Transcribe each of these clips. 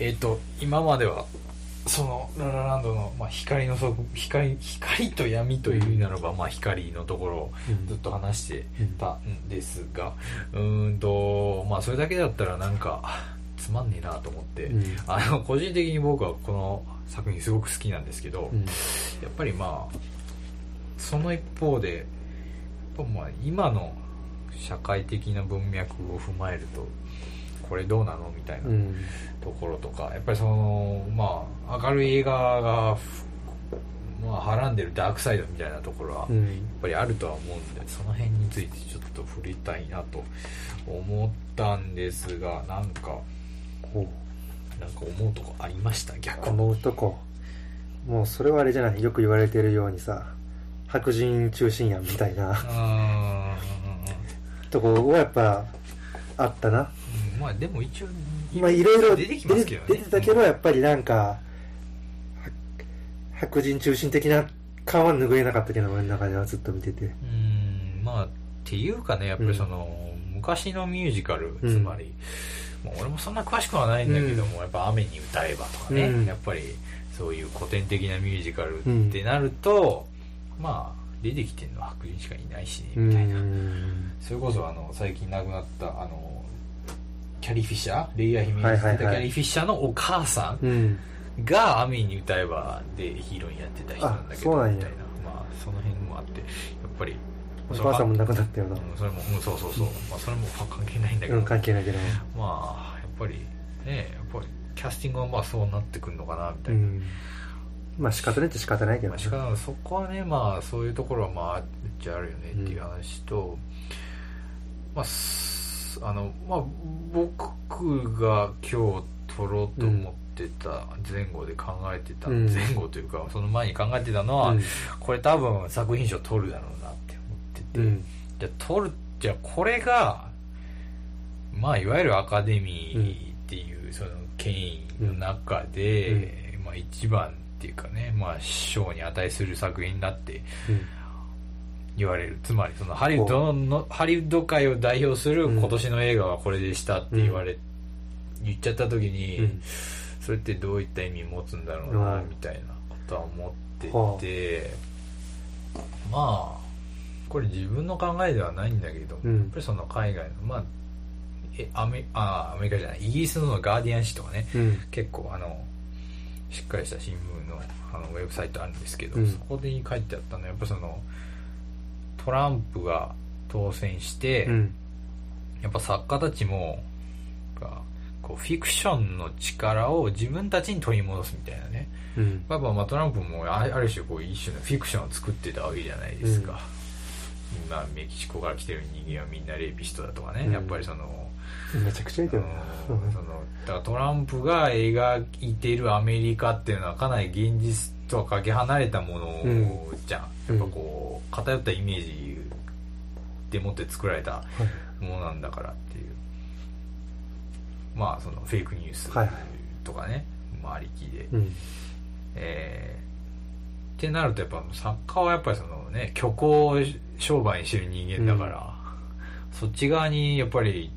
えっ、と今まではそのララランドの、まあ、光のそ光光と闇というならば、まあ、光のところをずっと話してたんですが、うーんとまあそれだけだったらなんかつまんねえなと思って、うん。あの個人的に僕はこの作品すごく好きなんですけど、うん。やっぱりまあその一方でまあ今の社会的な文脈を踏まえるとこれどうなの？みたいなうん。ところとか。やっぱりそのまあ明るい映画が、まあ、はらんでるダークサイドみたいなところは、やっうんぱりあるとは思うんでその辺についてちょっと触れたいなと思ったんですがなんかこなんか思うとこありました？う逆に。思うとこ。もうそれはあれじゃない？よく言われてるようにさ白人中心やんみたいな。あとこはやっぱあったな。ーまあでも一応まあいろいろ出てきますけどね。出てたけどやっぱりなんかは白人中心的な感は拭えなかったけど俺の中ではずっと見てて。うん。まあっていうかねやっぱりその、昔のミュージカルうんつまり、もう俺もそんな詳しくはないんだけども、やっぱ「雨に歌えば」とかね、うん。やっぱりそういう古典的なミュージカルってなると、まあ出てきてるのは白人しかいないしねみたいな、うんそれこそあの最近亡くなったあのキャリー・フィッシャーレイヤー姫はいはいはい。キャリー・フィッシャーのお母さんうん。が「雨に歌えば」でヒーロインやってた人なんだけどみたいな。まあその辺もあってやっぱりお母さんも亡くなったよなうんそれも、うん、そうそうそう、まあ、それも関係ないんだけど、うん関係ないけどまあやっぱりねやっぱりキャスティングはまあそうなってくるのかなみたいな、うん。まあ仕方ないって仕方ないけどまあ、そこはねまあそういうところはまああっちゃあるよねっていう話と、まあす。あのまあ僕が今日撮ろうと思ってた前後で考えてた、うん。前後というかその前に考えてたのは、うん。これ多分作品賞取るだろうなって思ってて、うん。じゃあ取るじゃあこれがまあいわゆるアカデミーっていうその権威の中で、まあ一番っていうかねまあ賞に値する作品だってうん言われる。つまりそのハリウッドのハリウッド界を代表するうん。今年の映画はこれでしたって言われ、言っちゃった時に、うん。それってどういった意味持つんだろうなうん。みたいなことは思ってはて、まあこれ自分の考えではないんだけど、うん。やっぱりその海外のまあえアメあアメリカじゃないイギリスのガーディアン紙とかねうん。結構あのしっかりした新聞のあのウェブサイトあるんですけど、うん。そこで書いてあったのはやっぱそのトランプが当選して、うん。やっぱ作家たちもがこうフィクションの力を自分たちに取り戻すみたいなね。うん。やっぱまあトランプもあある種こう一種のフィクションを作ってたわけじゃないですか、今メキシコから来てる人間はみんなレイピストだとかね、うん。やっぱりそのめちゃくちゃいいけどそのだからトランプが描いているアメリカっていうのはかなり現実とはかけ離れたものじゃん、うん。やっぱこう偏ったイメージでもって作られたはい。ものなんだからっていう。まあそのフェイクニュースとかね、まあ、ありきで、うん。えーってなるとやっぱ作家はやっぱりそのね虚構を商売にしてる人間だから、そっち側にやっぱり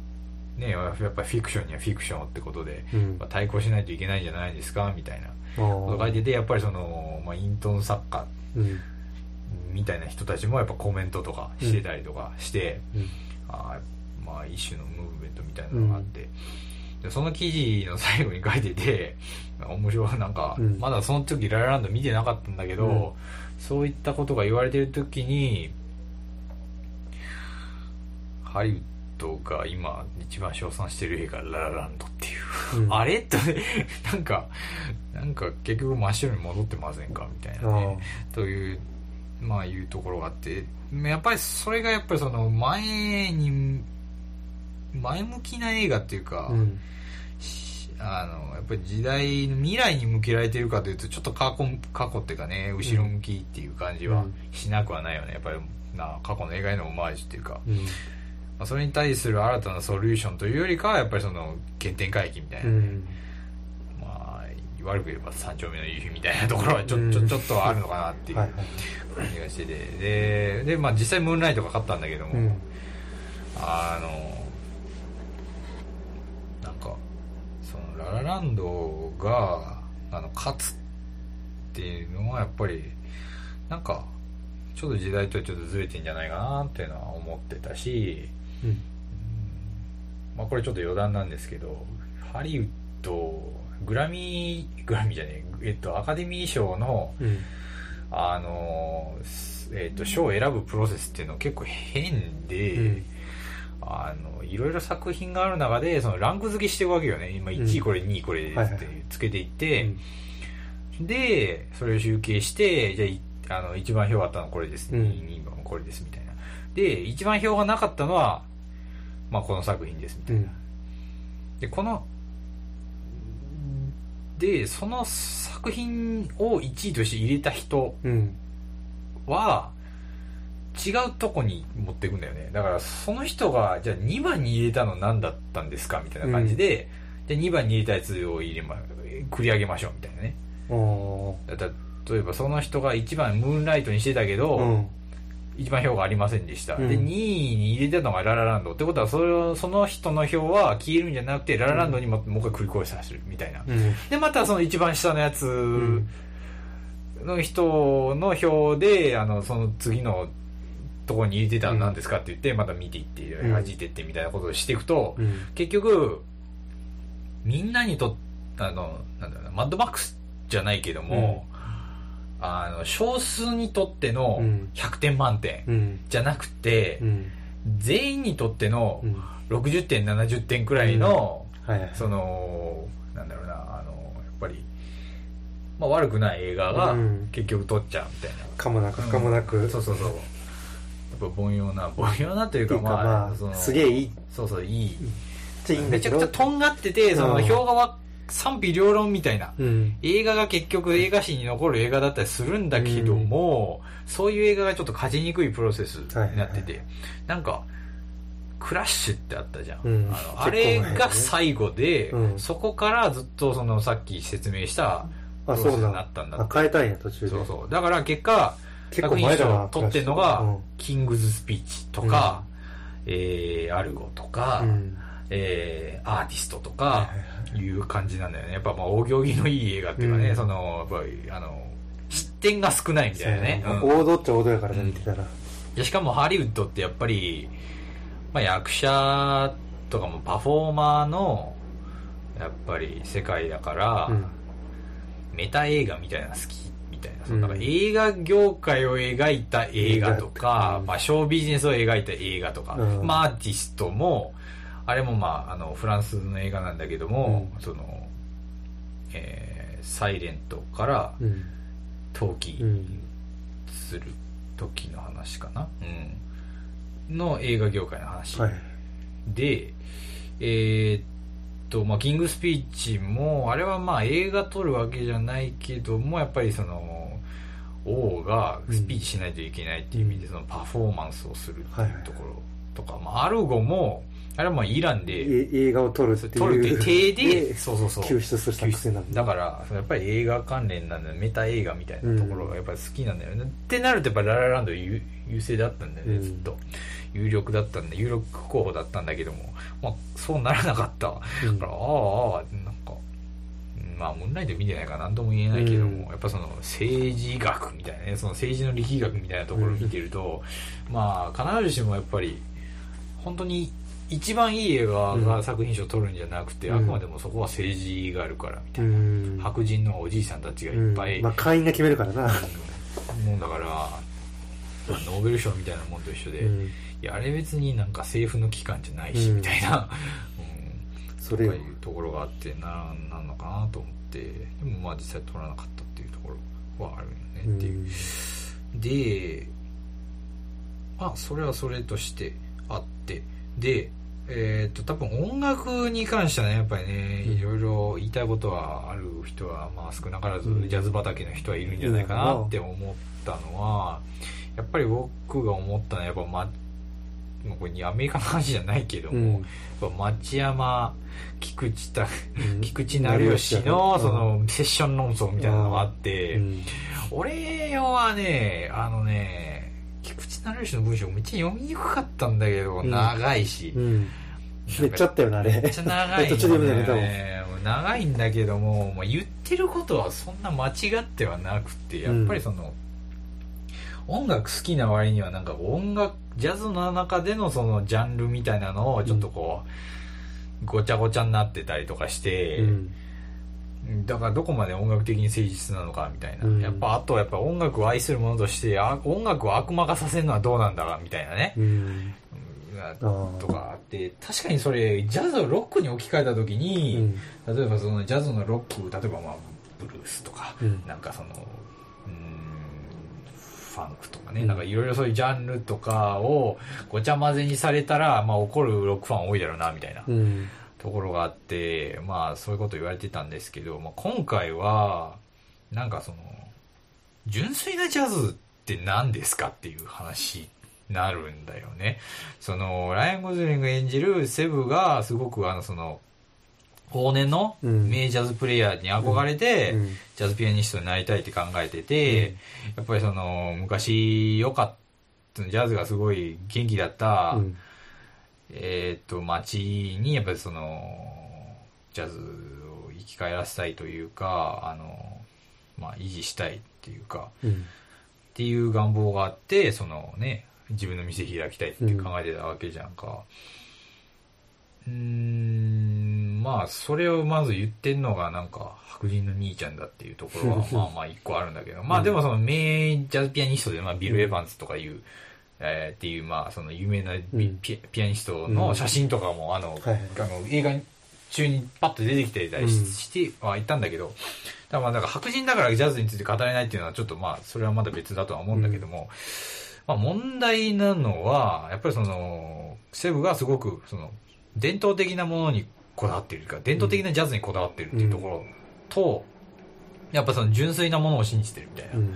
ねやっぱりフィクションにはフィクションってことで、うん。まあ対抗しないといけないんじゃないですかみたいな書いててやっぱりその、まあ、イントン作家うん。みたいな人たちもやっぱコメントとかしてたりとかして、うん。あーまあ一種のムーブメントみたいなのがあって、でその記事の最後に書いてて面白いなんか、うん。まだその時ララランド見てなかったんだけど、うん。そういったことが言われてる時にハリウッドが今一番称賛してる映画「ララランド」っていう、うん。あれ？って なんかなんか結局真っ白に戻ってませんかみたいなね。というまあいうところがあって。やっぱりそれがやっぱりその前に前向きな映画っていうか、うん。しあのやっぱり時代未来に向けられてるかというとちょっと過去過去っていうかね後ろ向きっていう感じはうん。しなくはないよね。やっぱりな過去の映画へのオマージュっていうか、うんまあ、それに対する新たなソリューションというよりかはやっぱりその原点回帰みたいな、うん。まあ悪く言えば三丁目の夕日みたいなところはちょ,、ちょちょっとはあるのかなっていう感じがしてて。でで、まあ、実際ムーンライトが勝ったんだけども、うん。あのなんかそのララランドがあの勝つっていうのはやっぱりなんかちょっと時代とちょっとずれてんじゃないかなっていうのは思ってたし、うん。うんまあ、これちょっと余談なんですけどハリウッドグラミーグラミーじゃねえ、えっと、アカデミー賞のうん。あのえっと賞を選ぶプロセスっていうの結構変で、うん。あのいろいろ作品がある中でそのランク付けしていくわけよね。今1位これ2位これってつけていって、でそれを集計してじゃあいあの一番票あったのこれです、うん。2番これですみたいな。で一番票がなかったのは、まあ、この作品ですみたいな、うん。でこのでその作品を1位として入れた人うん。は違うとこに持っていくんだよね。だからその人がじゃあ2番に入れたの何だったんですかみたいな感じで、で2番に入れたやつを入れま繰り上げましょうみたいなね。例えばその人が1番ムーンライトにしてたけど、うん一番票がありませんでした、うん。で2位に入れてたのがララランドってことはそれをその人の票は消えるんじゃなくてララランドにも,、もう一回繰り越しさせるみたいな。うん。でまたその一番下のやつんの人の票であのその次のところに入れてたの何ですかって言ってまた見ていってうん弾いてってみたいなことをしていくと、うん。結局みんなにとってあのなんだろうなマッドマックスじゃないけども、あの少数にとってのうん。100点満点うん。じゃなくて、うん。全員にとってのうん。60点70点くらいの、はいはいそのなんだろうなあのやっぱり、まあ、悪くない映画がうん。結局撮っちゃうみたいな、かもなく不可もなく、そうそうそう。やっぱ凡庸な 凡庸なというかまあ、まあすげえいい。そうそういい。めちゃくちゃとんがっててそのうん。評価は賛否両論みたいな。うん。映画が結局映画史に残る映画だったりするんだけども、そういう映画がちょっと勝ちにくいプロセスになってて、はいなんかクラッシュってあったじゃん、うん。あのあれが最後で、うん。そこからずっとそのさっき説明したあプロセスにそうななったんだっ変えたんや途中で。そうそう。だから結果結構前だな作品賞を取ってるのが、うん。キングズスピーチとか、えーアルゴとか、うん。えーアーティストとか、はいう感じなんだよね。やっぱまあ、お行儀のいい映画っていうかね、うん。その、やっぱり、あの、失点が少ないみたいなね。うん。王道っちゃ王道やからね見てたら。でしかもハリウッドってやっぱり、まあ、役者とかもパフォーマーの、やっぱり世界だから、うん。メタ映画みたいなの好きみたいな、うん。なんか映画業界を描いた映画とか、うんまあ、ショービジネスを描いた映画とか、うん。まあ、アーティストもあれもまああのフランスの映画なんだけども、うん。その、えーサイレントからうん。陶器うんする時の話かな、うん、の映画業界の話、はい。で、えーっと、まあ、キングスピーチも、あれはまあ映画撮るわけじゃないけども、やっぱりその、王がスピーチしないといけないっていう意味で、そのパフォーマンスをするっていうところとか、まあ、アルゴも、あれはまあイランで、え映画を撮るっていう。撮るっていう体で、そうそうそう。救出する作戦なんだ。だから、やっぱり映画関連なんだよメタ映画みたいなところがやっぱり好きなんだよね。ってなるとやっぱララランド優優勢だったんだよね、うん。ずっと。有力だったんだ、有力候補だったんだけども、まあ、そうならなかった。うん。だから、ああ、ああなんか、まあ、ムーンライト見てないから何とも言えないけども、うん。やっぱその政治学みたいなね、その政治の力学みたいなところを見てると、まあ、必ずしもやっぱり、本当に一番いい映画が作品賞を取るんじゃなくて、うん。あくまでもそこは政治があるからみたいうな。ん。白人のおじいさんたちがいっぱい、うん。まあ会員が決めるからな。もんだから、まあノーベル賞みたいなもんと一緒で、うん。いやあれ別になんか政府の機関じゃないし、うん。みたいな、うん、それよ。とかいうところがあってななんのかなと思って。でもまあ実際取らなかったっていうところはあるよねっていう、でまあそれはそれとしてあってでえっと多分音楽に関してはねやっぱりねうん。いろいろ言いたいことはある人はまあ少なからずうん。ジャズ畑の人はいるんじゃないかなって思ったのはやっぱり僕が思ったのはやっぱ、ま、もうこれアメリカの話じゃないけども、うん。やっぱ町山菊池たうん。菊池成吉のそのセッション論争みたいなのがあって、うん。俺はねあのね菊池成吉の文章めっちゃ読みにくかったんだけど、うん。長いし、うん。めっちゃあったよなあれ。めっちゃ長い、ね、途中で読めなかったもんもう長いんだけども、まあ、言ってることはそんな間違ってはなくてやっぱりその、音楽好きな割にはなんか音楽ジャズの中でのそのジャンルみたいなのをちょっとこう、ごちゃごちゃになってたりとかして、うんだからどこまで音楽的に誠実なのかみたいな、うん。やっぱあとやっぱ音楽を愛する者としてあ音楽を悪魔化させるのはどうなんだかみたいなね、うん。とかあって確かにそれジャズをロックに置き換えた時うに、ん。例えばそのジャズのロック例えばまあブルースとか、うん。なんかそのファンクとかね、うん。なんかいろいろそういうジャンルとかをごちゃ混ぜにされたら、まあ、怒るロックファン多いだろうなみたいな。うんところがあってまあそういうこと言われてたんですけど、まあ、今回はなんかその純粋なジャズって何ですかっていう話になるんだよね。そのライアン・ゴズリング演じるセブがすごくあのその往年のうん。名ジャズプレイヤーに憧れて、うん。ジャズピアニストになりたいって考えてて、やっぱりその昔良かったジャズがすごい元気だった、うんえっ、と街にやっぱりそのジャズを生き返らせたいというかあの、まあ、維持したいっていうかうん。っていう願望があってそのね自分の店開きたいって考えてたわけじゃんか。うーんまあそれをまず言ってんのがなんか白人の兄ちゃんだっていうところは まあまあ一個あるんだけど。まあでもその名ジャズピアニストで、まあ、ビル・エヴァンズとかいう、えーっていうまあその有名なピピアニストの写真とかもあの、はいはい。あの映画中にパッと出てきてたりし,、てはいたんだけどだまあなんか白人だからジャズについて語れないっていうのはちょっとまあそれはまだ別だとは思うんだけども、まあ問題なのはやっぱりそのセブがすごくその伝統的なものにこだわっているか伝統的なジャズにこだわっているっていうところと、やっぱその純粋なものを信じてるみたいな。うん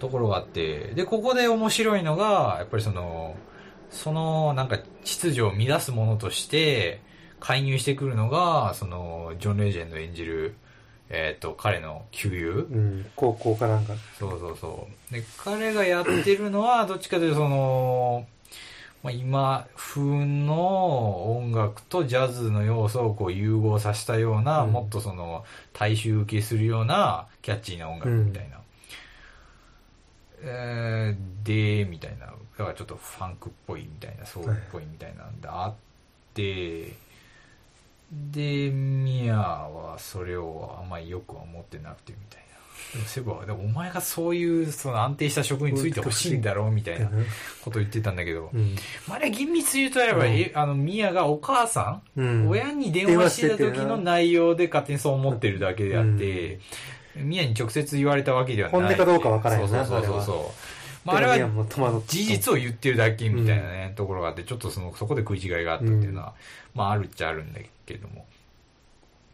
ところがあってでここで面白いのがやっぱりそのそのなんか秩序を乱すものとして介入してくるのがそのジョン・レジェンド演じる、えー、と彼の旧友。うん。高校かなんか。そうそうそう。で彼がやってるのはどっちかというとその、まあ、今風の音楽とジャズの要素をこう融合させたような、うん。もっとその大衆受けするようなキャッチーな音楽みたいな、えーでみたいな。だからちょっとファンクっぽいみたいなソウルっぽいみたいなんであって、でミヤはそれをあんまりよくは思ってなくてみたいな。でもセブはでもお前がそういうその安定した職についてほしいんだろうみたいなことを言ってたんだけど、うん。まあ、あれ厳密に言うとやっぱ、うあのミヤがお母さん、うん。親に電話してた時の内容で勝手にそう思ってるだけであって、ミヤに直接言われたわけではない。本音かどうかわからんよなそうそうそうそう。まあ、あれは事実を言ってるだけみたいなね、ところがあってちょっとそのそこで食い違いがあったっていうのは、まああるっちゃあるんだけども。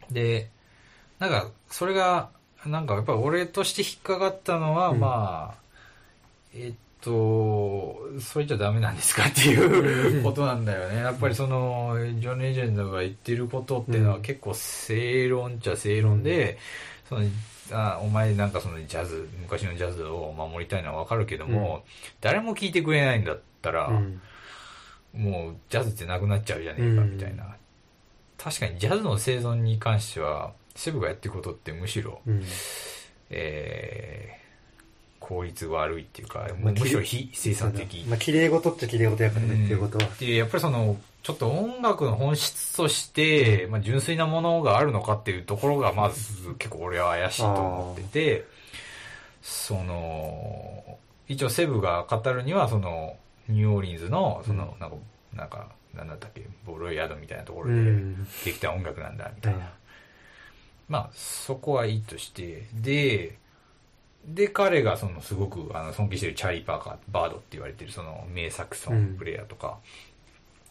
でなんかそれがなんかやっぱり俺として引っかかったのは、うん。まあえっとそれじゃダメなんですかっていうことなんだよね。やっぱりそのジョン・レジェンドが言ってることっていうのはうん。結構正論っちゃ正論で、そのあお前なんかそのジャズ昔のジャズを守りたいのはわかるけども、誰も聞いてくれないんだったら、うん。もうジャズってなくなっちゃうじゃねえかみたいな、確かにジャズの生存に関してはセブがやってることってむしろ、うん。えー効率悪いっていうか、むしろ非生産的、まあ綺麗事っちゃ綺麗事やからねっていうことは。でやっぱりそのちょっと音楽の本質として、まあ、純粋なものがあるのかっていうところがまず結構俺は怪しいと思っててその一応セブが語るにはそのニューオーリンズのそのなんか、なんかなんだったっけボロイヤードみたいなところうでん。できた音楽なんだみたいな、うんまあそこはいいとしてでで彼がそのすごくあの尊敬してるチャーリー・パーカーバードって言われてるその名サクソンプレイヤーとか、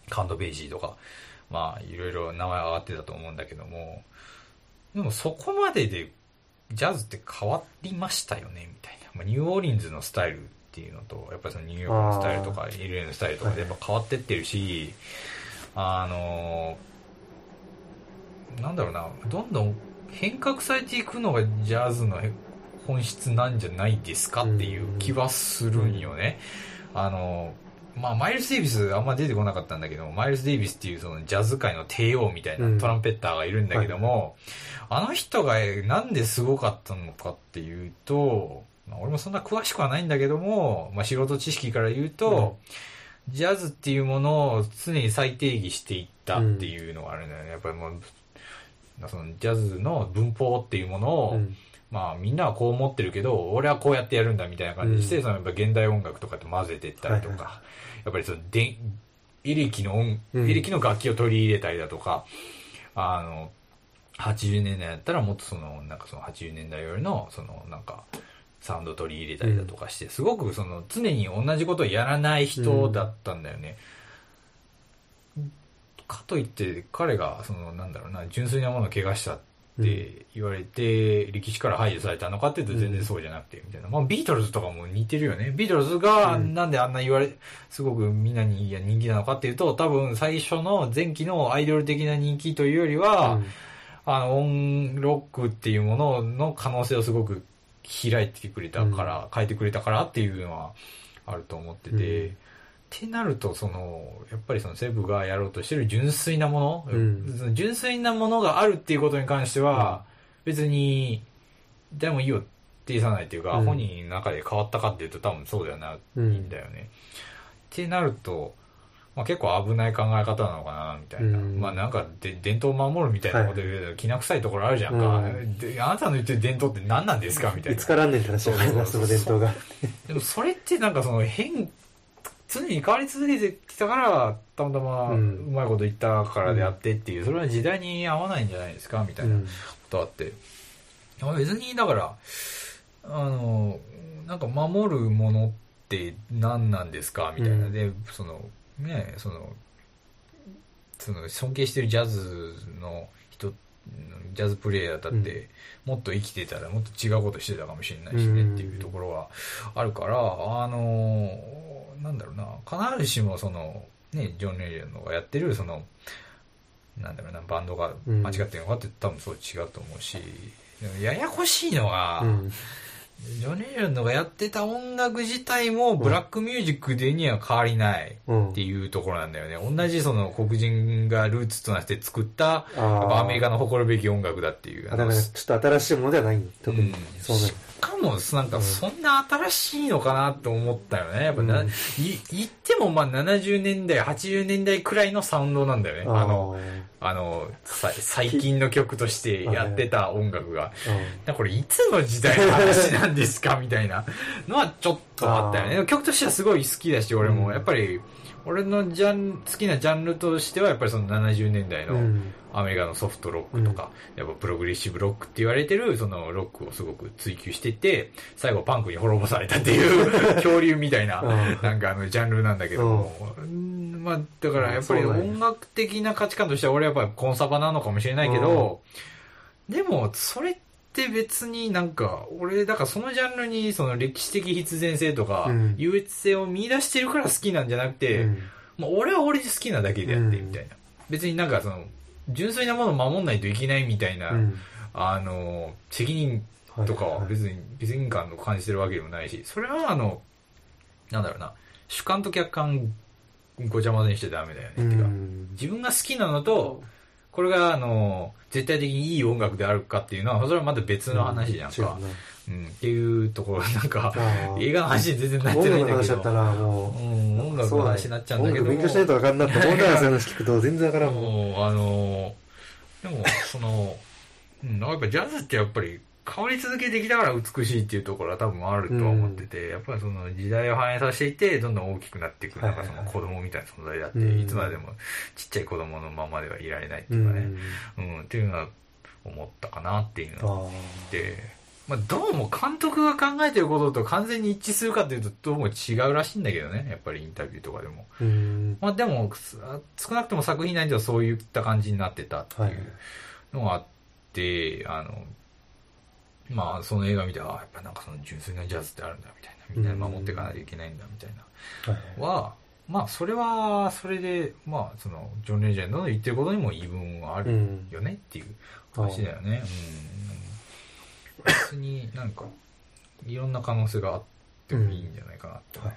カンド・ベイジーとかまあいろいろ名前上がってたと思うんだけどもでもそこまででジャズって変わりましたよねみたいな、まあ、ニューオーリンズのスタイルっていうのとやっぱりそのニューヨークのスタイルとか LA のスタイルとかでやっぱ変わってってるし、あのなんだろうなどんどん変革されていくのがジャズの本質なんじゃないですかっていう気はするんよね。あのまあ、マイルス・デイビスあんま出てこなかったんだけど、マイルス・デイビスっていうそのジャズ界の帝王みたいなトランペッターがいるんだけども、あの人がなんですごかったのかっていうと、まあ、俺もそんな詳しくはないんだけども、まあ、素人知識から言うと、ジャズっていうものを常に再定義していったっていうのがあるんだよね。やっぱりもう、そのジャズの文法っていうものを、うんまあみんなはこう思ってるけど、俺はこうやってやるんだみたいな感じ。して、うんそのやっぱ現代音楽とかと混ぜていったりとか、はいはやっぱりそのでエレキの音、うん。エレキの楽器を取り入れたりだとか、あの、80年代だったらもっとその、なんかその80年代よりの、そのなんか、サウンド取り入れたりだとかして、すごくその常に同じことをやらない人だったんだよね。かといって彼がそのなんだろうな純粋なものを怪我したって言われて、歴史から排除されたのかっていうと全然そうじゃなくてみたいな、まあ、ビートルズとかも似てるよね。ビートルズがうん。なんであんな言われすごくみんなに人気なのかっていうと多分最初の前期のアイドル的な人気というよりは、うん。あの音ロックっていうものの可能性をすごく開いてくれたから、変えてくれたからっていうのはあると思ってて、うんってなるとそのやっぱりそのセブがやろうとしてる純粋なもの、うん。純粋なものがあるっていうことに関しては、別にでもいいよって言いさないっていうか、うん。本人の中で変わったかっていうと多分そうではないん。だよね。ってなると、まあ、結構危ない考え方なのかなみたいな、うん。まあなんかで伝統を守るみたいなこと言うけど、きな臭いところあるじゃんか、うん。であなたの言ってる伝統って何なんですかみたいな。いつからあんねんって話な、その伝統が。でもそれってなんかその変常に変わり続けてきたからたまたまううんまいこと言ったからであってっていう、それは時代に合わないんじゃないですか？みたいなことあって、まあ別にだからあのなんか守るものって何なんですか？みたいな、うん。でそのねそのその尊敬してるジャズの人ジャズプレイヤーだって、もっと生きてたらもっと違うことしてたかもしれないしねうん。っていうところはあるから、あのなんだろうな必ずしもそのねジョン・レイジェンドがやってるそのなんだろうなバンドが間違ってるのかって多分そう違うと思うしややこしいのが、うん。ジョン・レイジェンドがやってた音楽自体もブラックミュージックでには変わりないうん。っていうところなんだよね。同じその黒人がルーツとなって作った、アメリカの誇るべき音楽だっていう。あ、だからちょっと新しいものではない特にうん。そうなんしかも、なんか、そんな新しいのかなって思ったよね。やっぱな、うんい言ってもまあ70年代、80年代くらいのサウンドなんだよね。あの、あの、さ最近の曲としてやってた音楽が。だこれいつの時代の話なんですか？みたいなのはちょっとあったよね。曲としてはすごい好きだし、俺も。うんやっぱり、俺のジャン、好きなジャンルとしては、やっぱりその70年代のうん。アメリカのソフトロックとか、やっぱプログレッシブロックって言われてる、そのロックをすごく追求してて、最後パンクに滅ぼされたっていう、恐竜みたいな、うん。なんかあの、ジャンルなんだけども、うん。まあ、だからやっぱり音楽的な価値観としては俺はやっぱりコンサバなのかもしれないけど、でも、それって別になんか、俺、だからそのジャンルにその歴史的必然性とかうん、優越性を見出してるから好きなんじゃなくて、うんまあ、俺は俺で好きなだけであって、うんみたいな。別になんかその、純粋なものを守んないといけないみたいな、うんあの、責任とかは別に責任感を感じてるわけでもないし、それはあの、なんだろうな、主観と客観ごちゃ混ぜにしてダメだよね。うてかん。自分が好きなのと、これがあの、絶対的にいい音楽であるかっていうのは、それはまた別の話じゃんか。違うん、っていうところ、なんか、映画の話に全然なって音ないんだけど楽の話だった。らもう、うん、音楽の話になっちゃうんだけど勉強しないと分かんなって思うから、そういう話聞くと全然分からんもん。もう、あの、でも、その、うん、やっぱジャズってやっぱり変わり続けてきたから美しいっていうところは多分あるとは思ってて、やっぱりその時代を反映させていて、どんどん大きくなっていく、なんかその子供みたいな存在であって、うんいつまでもちっちゃい子供のままではいられないってういうかね、ん。うん、っていうのは思ったかなっていうあので、まあ、どうも監督が考えてることと完全に一致するかっていうとどうも違うらしいんだけどね、やっぱりインタビューとかでも。ーうん。まあでも、す少なくとも作品内ではそういった感じになってたってはいいうのがあって、あの、まあその映画見て、あやっぱなんかその純粋なジャズってあるんだみたいな、みんなで守っていかないといけないんだみたいな、はまあそれは、それで、まあその、ジョン・レジェンドの言ってることにも言い分はあるうん。よねっていう話だよね。うん。別になんか、いろんな可能性があってもいいんじゃないかなってはい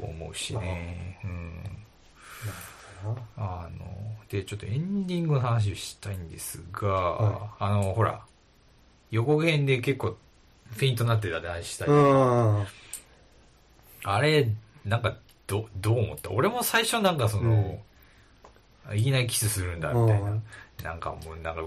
思うしね。うん。あの、で、ちょっとエンディングの話をしたいんですが、はあの、ほら、予告編で結構フェイントになってたって話したり、うん。あれ、なんか、ど、どう思った？俺も最初なんかその、いきなりキスするんだみたいな。うんなんかもう、なんかう、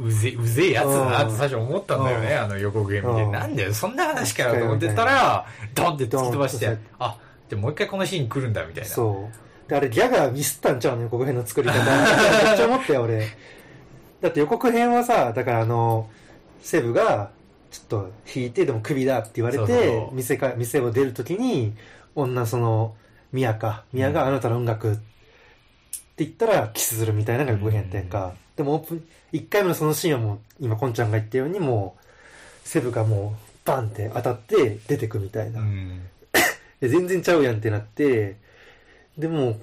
う、うぜ、うぜえやつだなって最初思ったんだよね、うんあの予告編見て。うんなんだよ、そんな話かよと思ってたら、ドンって突き飛ばして、あ、でもう一回このシーン来るんだみたいな。そう。で、あれギャガーミスったんちゃうの？予告編の作り方。めっちゃ思ったよ、俺。だって予告編はさ、だからあの、セブが、ちょっと引いて、でも首だって言われて、店か、店を出るときに、女その、ミヤか、ミヤがあなたの音楽って言ったらキスするみたいなのが予告編やってんか。でもオープン、1回目のそのシーンはもう、今コンちゃんが言ったようにもう、セブがもう、バンって当たって出てくみたいな。うん。で全然ちゃうやんってなって、でも、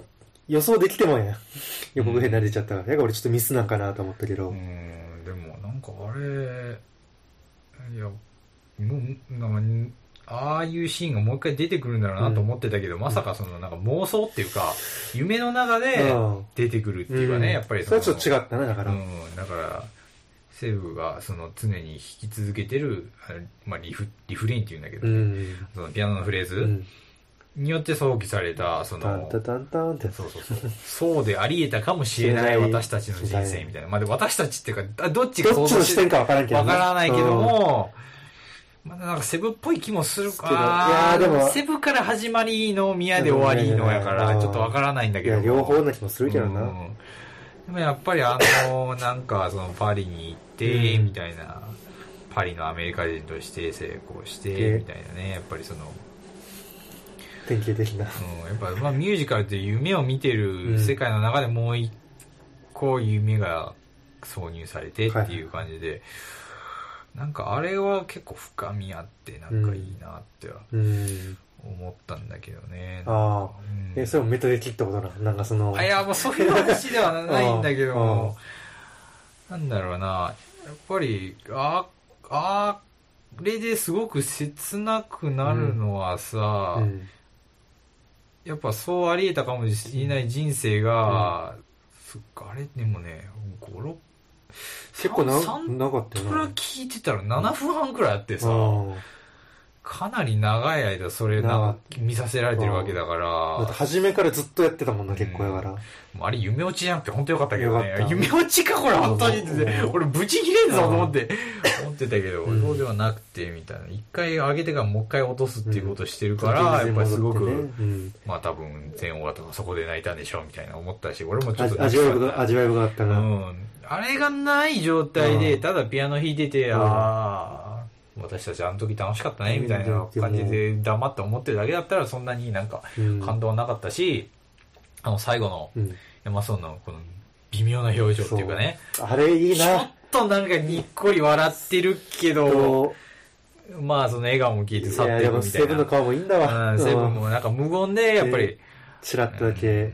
予想できてもやん。予告編慣れちゃったから。だから俺ちょっとミスなんかなと思ったけど。うん、でもなんかあれ、いや、もう、なんか、ああいうシーンがもう一回出てくるんだろうなと思ってたけど、まさかそのなんか妄想っていうか、夢の中でうん出てくるっていうかね、うんやっぱりそれはちょっのと違ったな、だから。うん、だから、セブがその常に弾き続けてる、まあ、リフ、リフレインっていうんだけど、うん。そのピアノのフレーズうん。によって想起された、その、タンタタンタンって。そうそうそう。そうであり得たかもしれない私たちの人生みたいな。まあで私たちっていうか、あどっちがどっちの視点かわからんけどからないけども、まだなんかセブっぽい気もするか。いやでもセブから始まりの宮で終わりのやから、うんちょっとわからないんだけど。いや、両方な気もするけどな。うんでもやっぱりあの、なんかそのパリに行って、うんみたいな、パリのアメリカ人として成功して、でみたいなね、やっぱりその、典型的な。うん、やっぱ、まあ、ミュージカルって夢を見てうるん世界の中でもう一個夢が挿入されてっていう感じで、なんかあれは結構深みあってなんかいいなってはうん。思ったんだけどね。ああ。うんえ、それもメタで切ったことな。なんかその。あいや、もうそういう話ではないんだけど、なんだろうな、やっぱり、あ、あれですごく切なくなるのはさ、うん。やっぱそうあり得たかもしれない人生が、そっか、あれでもね、5、6、結構な、なかったよトラな。聞いてたら7分半くらいあってさ、うんかなり長い間それ見させられてるわけだから。初めからずっとやってたもんな、結構やから。もうあれ夢落ちじゃなくて本当よかったけどね。夢落ちかこれ本当にって。うん。俺ブチ切れんぞと思って、思ってたけど、うん。そうではなくて、みたいな。一回上げてからもう一回落とすっていうことをしてるかうん。ら、やっぱりすごく、うん。まあ多分全王とかそこで泣いたんでしょうみたいな思ったし、俺もちょっ味と味わい深か味わい深かったな。うん。あれがない状態で、うん。ただピアノ弾いてて、うん。ああ、私たちあの時楽しかったね、みたいな感じで黙って思ってるだけだったらそんなになんかうん感動はなかったし、あの最後のうん山荘のこの微妙な表情っていうかね、あれいいちょっな。となんかにっこり笑ってるけど、とまあその笑顔も聞いて去ってみたいな。セブンの顔もいいんだわ。うんセブンうんもなんか無言で、やっぱり、チラッとだけ。うん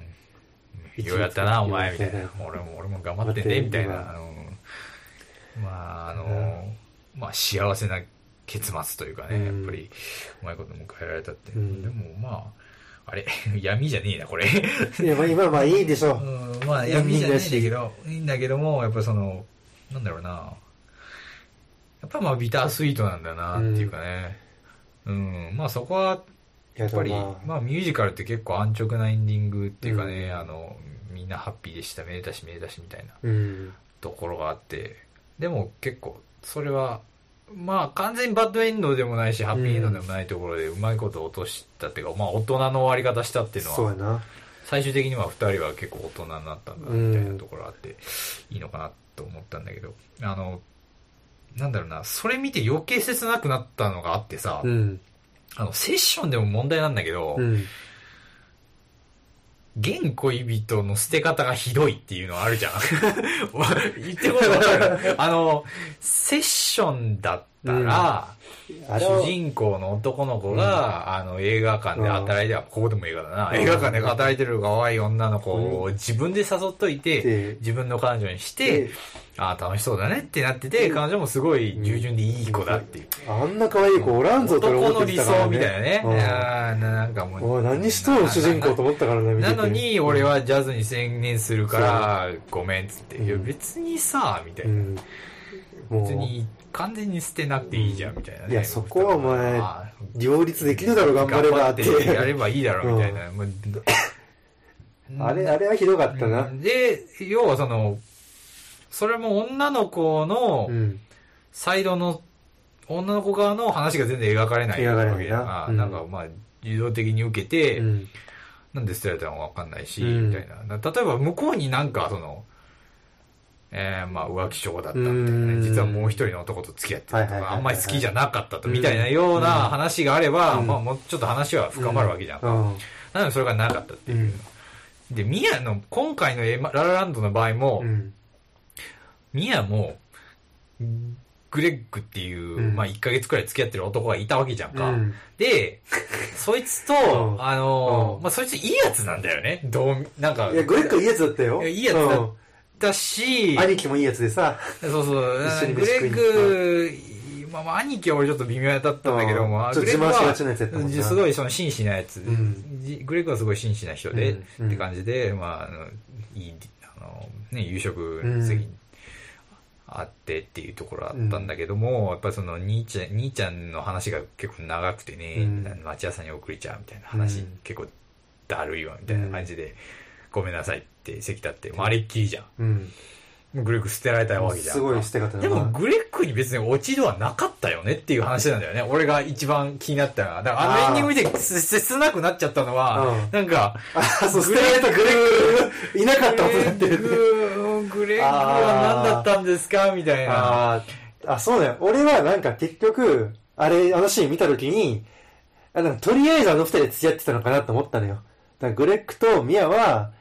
ようやったな、お前、みたいな。俺も、俺も頑張ってね、みたいな。まあ、あの、まあ、幸せな結末というかね、うんやっぱり、うまいこと迎えられたって。うんでも、まあ、あれ 闇じゃねえな、これ。いや、まあ今はまあいいでしょうん、まあ、闇じゃねえんだけど、いいんだけども、やっぱその、なんだろうな。やっぱまあ、ビタースイートなんだな、っていうかね。うん、まあそこは、う。ややっぱり、でもまあミュージカルって結構安直なエンディングっていうかね、うんあの、みんなハッピーでした、めでたしめでたしみたいなうん。ところがあって、でも結構、それは、まあ完全にバッドエンドでもないし、ハッピーエンドでもないところでうまいこと落としたっていうか、まあ大人の終わり方したっていうのは、そうやな。最終的には二人は結構大人になったんだみたいなところがあって、いいのかなと思ったんだけど、あの、なんだろうな、それ見て余計切なくなったのがあってさ、うん。あの、セッションでも問題なんだけど、うん。現恋人の捨て方がひどいっていうのはあるじゃん。言ってることわかるあの、セッションだったら、主人公の男の子が、あの、映画館で働いて、ここでも映画だな、うん。映画館で働いてる可愛い女の子を自分で誘っといてで、自分の彼女にしてで、ああ、楽しそうだねってなってて、うん。彼女もすごい従順でいい子だっていう。あんな可愛い子おらんぞと俺思男の理ってたから想みたいなね。うん。あーななんかもう。何しとるの主人公と思ったからね、なのに、俺はジャズに専念するから、ごめんっつって。うん。いや、別にさ、みたいうな。別に、完全に捨てなくていいじゃん、みたいなね。いやそこはお前あ両立できるだろう、頑張ればって。やればいいだろう、みたいな。あれ、あれはひどかったな。で、要はその、それも女の子のうん。サイドの、女の子側の話が全然描かれない描かれないなわけやうんなんかまあ、自動的に受けて、うん。なんで捨てられたのかわかんないし、うんみたいな。だ例えば向こうになんかその、えー、まあ浮気症だったみたいなね。うん実はもう一人の男と付き合ってたとか、あんまり好きじゃなかったと、みたいなような話があれば、うんまあもうちょっと話は深まるわけじゃん。なのでそれがなかったっていう。で、ミヤの、今回のエマララランドの場合も、うん。ミヤも、グレッグっていう、うんまあ1ヶ月くらい付き合ってる男がいたわけじゃんか。うんで、そいつと、うんあのまあそいついいやつなんだよね。どう、なんか、いや、グレッグいいやつだったよ。いやいいやつだだし、うん兄貴もいいやつでさ。そうそう、グレッグ、まあまあ兄貴は俺ちょっと微妙だったんだけども、うん。ちょっとグレッグは、すごいその真摯なやつ、ん。じグレッグはすごい真摯な人で、うん。うんって感じで、まあ、あのいい、あの、ね、夕食席にあってっていうところあったんだけども、やっぱりその兄ちゃん、兄ちゃんの話が結構長くてね、うん。待ち合わせに送りちゃうみたいな話、うん。結構だるいわみたいな感じで、ごめんなさいって席立って、まあ、あれっきりじゃん。うん。もうグレッグ捨てられたわけじゃん。すごい捨て方。でも、グレッグに別に落ち度はなかったよねっていう話なんだよね。俺が一番気になったのは。だから、あのエンディング見てせ切なくなっちゃったのは、うんなんか、あ、そう、捨てられたグレッグいなかったことになってるグレッグ、グレッグは何だったんですかみたいな。あそうだよ。俺はなんか結局、あれ、あのシーン見たときに、あなんかとりあえずあの二人で付き合ってたのかなと思ったのよ。だからグレッグとミヤは、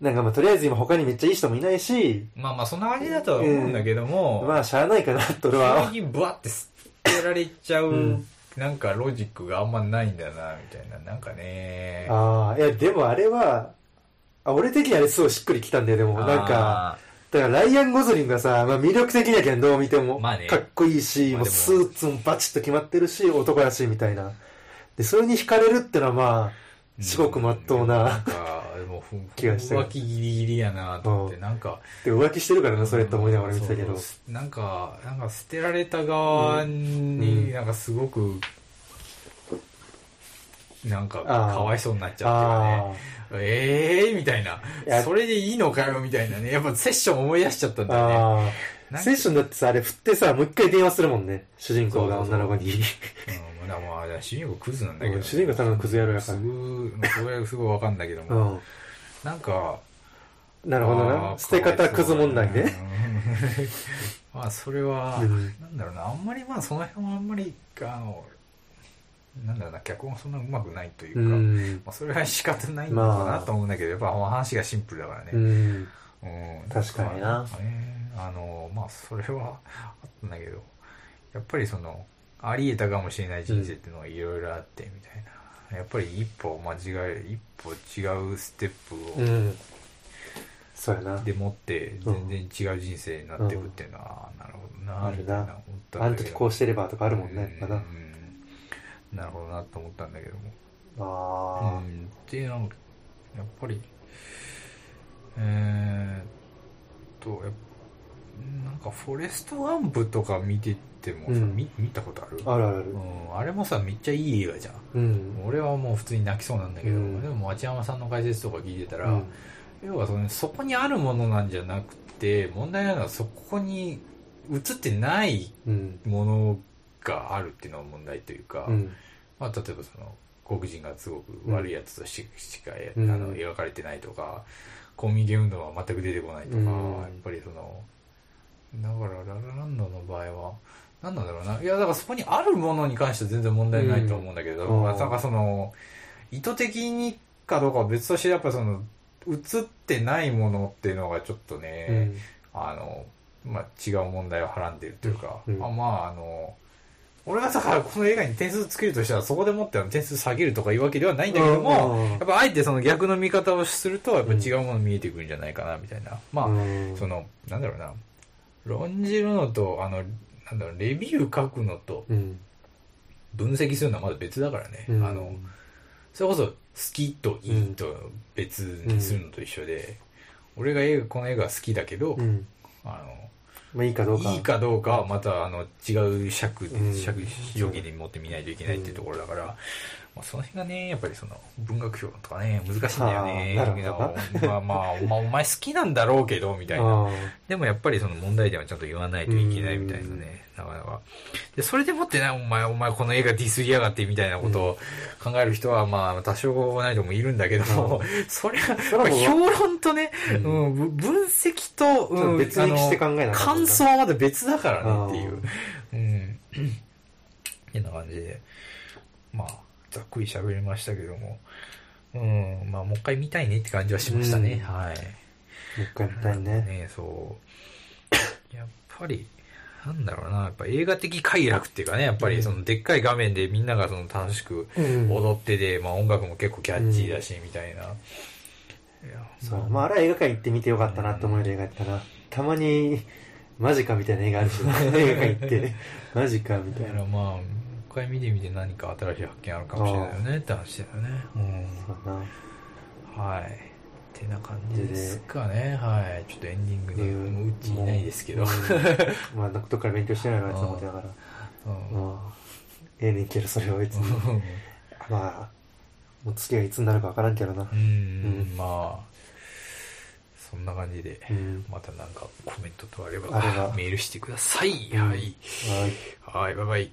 なんかまあとりあえず今他にめっちゃいい人もいないし、まあまあ、そんな感じだとは思うんだけども、まあしゃあないかなと俺は。急にブワって捨てられちゃう、うんなんかロジックがあんまないんだな、みたいな。なんかね。ああ、いやでもあれは、あ俺的にはあれすごいしっくりきたんだよ、でも。なんか、だからライアン・ゴズリングがさ、まあ魅力的だけどどう見ても、まあねかっこいいし、もうまあでもスーツもバチッと決まってるし、男らしいみたいな。で、それに惹かれるってのはまあ、至極真っ当うんなんな、か、でも、ふ気がしてる浮気ギリギリやなと思って、うんなんか、で浮気してるからな、それって思いながら見てたけどそう。なんか、なんか捨てられた側に、うんなんかすごく、なんか、かわいそうになっちゃってあええーみたいな。それでいいのかよみたいなね。やっぱセッション思い出しちゃったんあ、だよね。セッションだってさ、あれ振ってさ、もう一回電話するもんね。主人公がそうそうそう女の子に。うん、まあまあ、主人公クズなんだけど、うん主人公ただのクズ野郎やからすごい、それはすごいわかんだけどうも、ん。なんか、なるほどあな。ー捨て方クズ問題ね。。まあ、それは、うんなんだろうな、あんまりまあ、その辺はあんまり、あの、なんだろうな、脚本そんなうまくないといううか、ん。まあ、それは仕方ないのかなと思うんだけど、やっぱ話がシンプルだからね。うん。うん確かになねあの、まあ、それはあったんだけど、やっぱりその、あり得たかもしれない人生っていうのがいろいろあって、みたいな。やっぱり一歩間違え、一歩違うステップを、うん。そうやな。でもって全然違う人生になっていくっていうのは、なるほどなあるな思ったあの時こうしてればとかあるもんね。うんな。なるほどなと思ったんだけども、うあん、っていうのはやっぱりえー、っとやっなんかフォレストガンプとか見ててもさ、うん見見たことある？あ。あるある。うん、あれもさめっちゃいい映画じゃんうん。俺はもう普通に泣きそうなんだけど、うんでも町山さんの解説とか聞いてたら、うん要はそのそこにあるものなんじゃなくて問題なのはそこに映ってないうん。ものがあるっていうのが問題というか、うん。まあ、例えばその黒人がすごく悪いやつとし,、しかあの描かれてないとかコミケ運動は全く出てこないとか、うんやっぱりそのだからララランドの場合は何なんだろうな。いやだからそこにあるものに関しては全然問題ないと思うんだけど、うん。まあ、なんかその意図的にかどうかは別としてやっぱその映ってないものっていうのがちょっとね、うん。あの、まあ、違う問題をはらんでいるというか、うん。あまああの俺がだからこの映画に点数つけるとしたらそこでもって点数下げるとかいうわけではないんだけども、やっぱあえてその逆の見方をするとやっぱ違うもの見えてくるんじゃないかなみたいな、まあ、そのなんだろうな。論じるのとあのなんだろうレビュー書くのと分析するのはまだ別だからね、あのそれこそ好きといいと別にするのと一緒で、俺が映画この映画好きだけど、あのまあいいかどうか。いいかどうかはまたあの違う尺、尺、定規に持ってみないといけないっていうところだから、まあ、その辺がね、やっぱりその文学評論とかね、難しいんだよね。まあまあ、まあ、お前好きなんだろうけど、みたいな。でもやっぱりその問題点はちゃんと言わないといけないみたいなね。なかなか。で、それでもってね、お前、お前この映画ディスりやがってみたいなことを考える人は、まあ、多少ないともいるんだけども、それは、評論とね、うん、分析と、うん、別にして考えな感想はまだ別だからねっていう。うん。変な感じで。まあ、ざっくり喋りましたけども。うん、まあ、もう一回見たいねって感じはしましたね。はい。もう一回見たいね。ね、そう。やっぱり、なんだろうな、やっぱ映画的快楽っていうかね、やっぱりそのでっかい画面でみんながその楽しく踊ってて、うん、まあ音楽も結構キャッチーだし、みたいな。そう、まああれは映画館行って見てよかったなって思える映画やったな。たまに、マジかみたいな映画あるし、映画館行って、マジかみたいな。まあ、回見てみて何か新しい発見あるかもしれないよねって話だよね。うん。そうな。はい。てな感じですかね。はい。ちょっとエンディングで、もううちいないですけど。まあ、どっから勉強してないのやつのことだから。うん。ええねんけど、それは別に。まあ、もう次はいつになるか分からんけどな。うん、まあ、そんな感じで、またなんかコメントとあれば、メールしてください。はい。はい。はい、バイバイ。